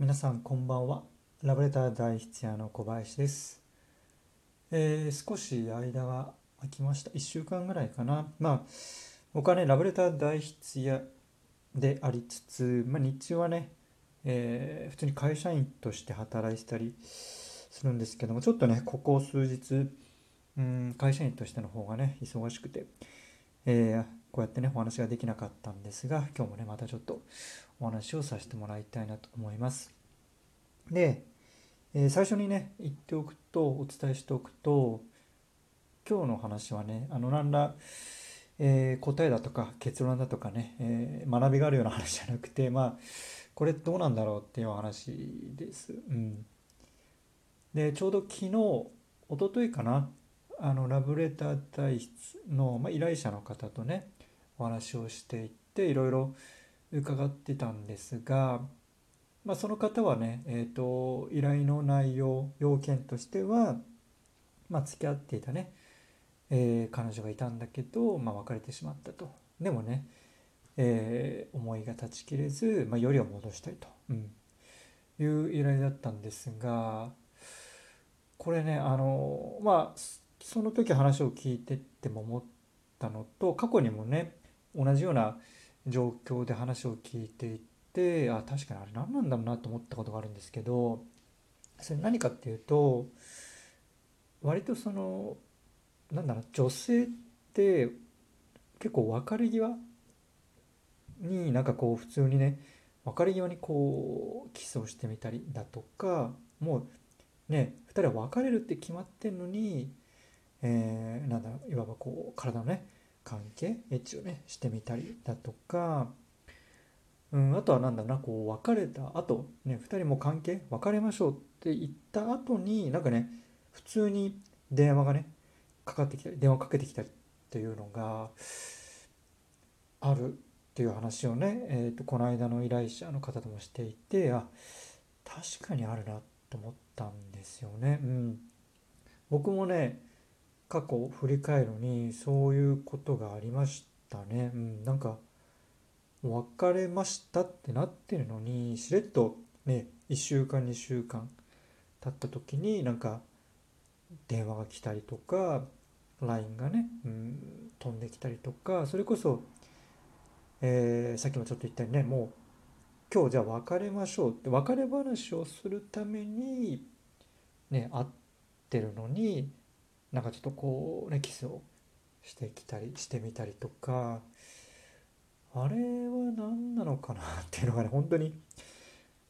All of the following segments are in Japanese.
皆さんこんばんは。ラブレター大筆屋の小林です、えー少し間が空きました。1週間ぐらいかな。まあ僕はねラブレター大筆屋でありつつ、まあ、日中はね、えー普通に会社員として働いてたりするんですけどもちょっとねここ数日うん会社員としての方がね忙しくて、えーこうやってねお話ができなかったんですが今日もねまたちょっとお話をさせてもらいたいなと思います。で、えー最初にね言っておくとお伝えしておくと今日の話はねあの何ら、えー答えだとか結論だとかね、えー学びがあるような話じゃなくてまあこれどうなんだろうっていうお話です。うん、でちょうど昨日一昨日かなあのラブレター体質の、まあ、依頼者の方とねお話をしていっていろいろ伺ってたんですが、まあ、その方はね、えー、と依頼の内容要件としては、まあ、付き合っていたね、えー彼女がいたんだけど、まあ、別れてしまったと。でもね、えー思いが断ち切れず、まあ、よりを戻したいと、うん。いう依頼だったんですがこれねあのまあその時話を聞いてっても思ったのと過去にもね同じような状況で話を聞いていてあ確かにあれ何なんだろうなと思ったことがあるんですけどそれ何かっていうと割とそのなんだろう女性って結構別れ際になんかこう普通にね別れ際にこうキスをしてみたりだとかもうね2人は別れるって決まってんのにえーなんだろういわばこう体のね関係？エッチをねしてみたりだとか、うん、あとはなんだろうなこう別れた後ね2人も関係？別れましょうって言った後になんかね普通に電話がねかかってきたり電話かけてきたりっていうのがあるっていう話をね、えー、とこの間の依頼者の方ともしていてあ確かにあるなと思ったんですよね。うん、僕もね過去を振り返るにそういうことがありましたね。うん、なんか別れましたってなってるのにしれっとね1週間2週間経った時になんか電話が来たりとか LINE がね、うん、飛んできたりとかそれこそ、えーさっきもちょっと言ったようにねもう今日じゃあ別れましょうって別れ話をするためにね会ってるのになんかちょっとこうねキスをしてきたりしてみたりとかあれは何なのかなっていうのがね本当に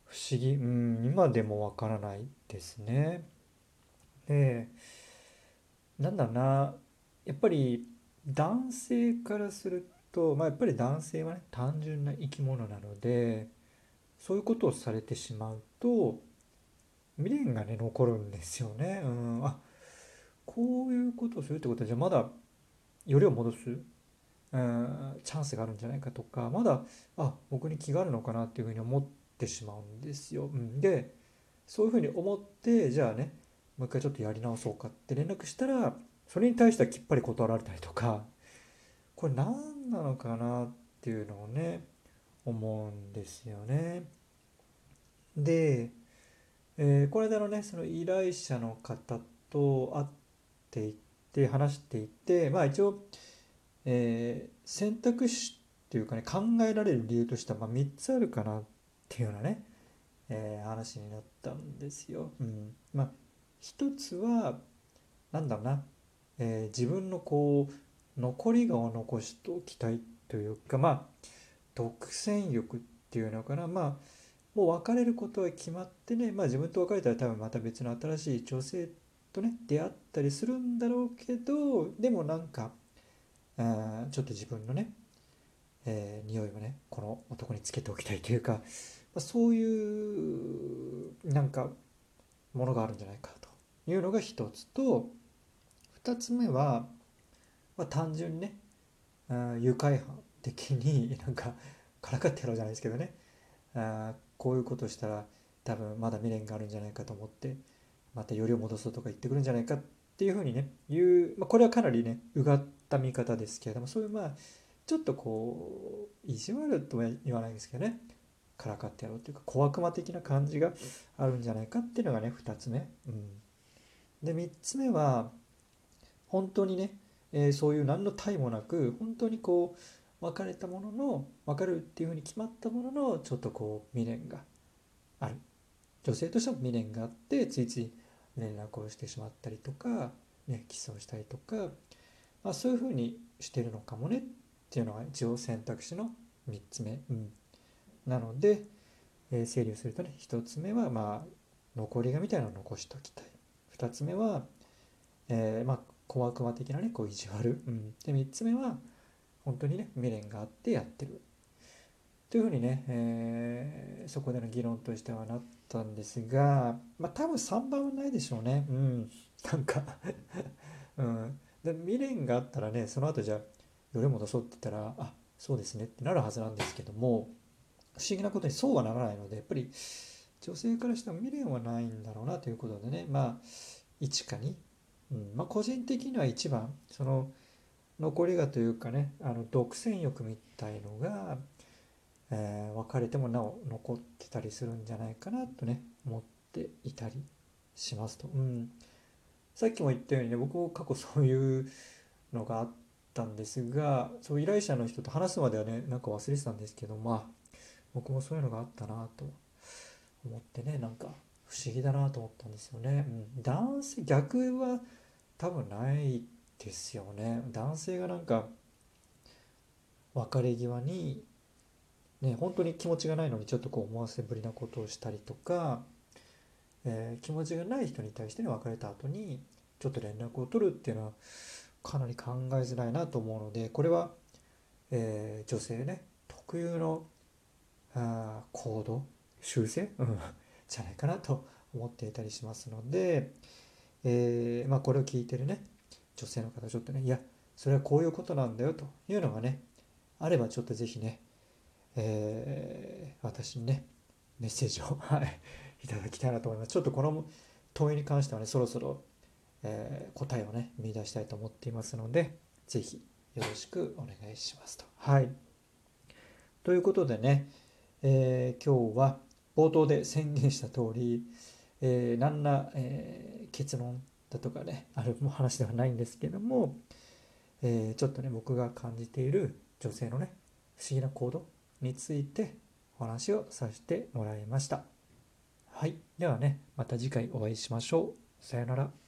不思議。うん今でもわからないですね。でなんだろうな。やっぱり男性からするとまあやっぱり男性はね単純な生き物なのでそういうことをされてしまうと未練がね残るんですよね。うんあこういうことをするってことはじゃあまだよりを戻す、うん、チャンスがあるんじゃないかとかまだあ僕に気があるのかなっていうふうに思ってしまうんですよ。うん、でそういうふうに思ってじゃあねもう一回ちょっとやり直そうかって連絡したらそれに対してはきっぱり断られたりとかこれ何なのかなっていうのをね思うんですよね。で、えーこの間のねその依頼者の方と会っていって話していてまあ一応、えー選択肢っていうかね考えられる理由としては、まあ、3つあるかなっていうようなね、えー話になったんですよ。うん、まあ一つはなんだろうな、えー自分のこう残り顔を残しておきたいというかまあ独占欲っていうのかなまあもう別れることは決まってね、まあ、自分と別れたら多分また別の新しい女性とね出会ったりするんだろうけどでもなんかあちょっと自分のね、えー匂いをねこの男につけておきたいというか、まあ、そういうなんかものがあるんじゃないかというのが一つと二つ目は、まあ、単純にねあ愉快犯的に なんかからかってやろうじゃないですけどねあこういうことしたら多分まだ未練があるんじゃないかと思ってまたよりを戻そうとか言ってくるんじゃないかっていうふうにね言う、まあ、これはかなりねうがった見方ですけれどもそういうまあちょっとこう意地悪とは言わないですけどねからかってやろうというか小悪魔的な感じがあるんじゃないかっていうのがね2つ目、うん、で3つ目は本当にね、えー、そういう何の体もなく本当にこう別れたものの別れるっていうふうに決まったもののちょっとこう未練がある。女性としても未練があってついつい連絡をしてしまったりとか、ね、キスをしたりとか、まあ、そういうふうにしてるのかもねっていうのが一応選択肢の3つ目、うん、なので、えー、整理をするとね1つ目はまあ残りがみたいなのを残しておきたい。2つ目は、えー、まあ小悪魔的なねこう意地悪、うん、で3つ目は本当にね未練があってやってる。というふうにね、えー、そこでの議論としてはなってたんですが、まあ多分3番はないでしょうね。うん。なんか うん。で未練があったらね、その後じゃあ、どれ戻そうって言ったら、あ、そうですねってなるはずなんですけども、不思議なことにそうはならないので、やっぱり女性からしても未練はないんだろうなということでね、まあ、1か2。うん。まあ個人的には1番、その、残りがというかね、あの、独占欲みたいのが、えー、別れてもなお残ってたりするんじゃないかなとね思っていたりしますと、うん、さっきも言ったようにね僕も過去そういうのがあったんですがそう依頼者の人と話すまではねなんか忘れてたんですけどまあ僕もそういうのがあったなと思ってねなんか不思議だなと思ったんですよね、うん、男性逆は多分ないですよね。男性がなんか別れ際にね、本当に気持ちがないのにちょっとこう思わせぶりなことをしたりとか、えー、気持ちがない人に対してね別れた後にちょっと連絡を取るっていうのはかなり考えづらいなと思うのでこれは、えー、女性ね特有のあ行動修正、じゃないかなと思っていたりしますので、えー、まあ、これを聞いてるね女性の方ちょっとねいやそれはこういうことなんだよというのがねあればちょっと是非ねえー、私にねメッセージを いただきたいなと思います。ちょっとこの問いに関してはねそろそろ、えー、答えをね見出したいと思っていますので是非よろしくお願いしますと。はい。ということでね、えー、今日は冒頭で宣言した通り、えー、何ら、えー、結論だとかねある話ではないんですけども、えー、ちょっとね僕が感じている女性のね不思議な行動についてお話をさせてもらいました。はい。ではね、また次回お会いしましょう。さよなら。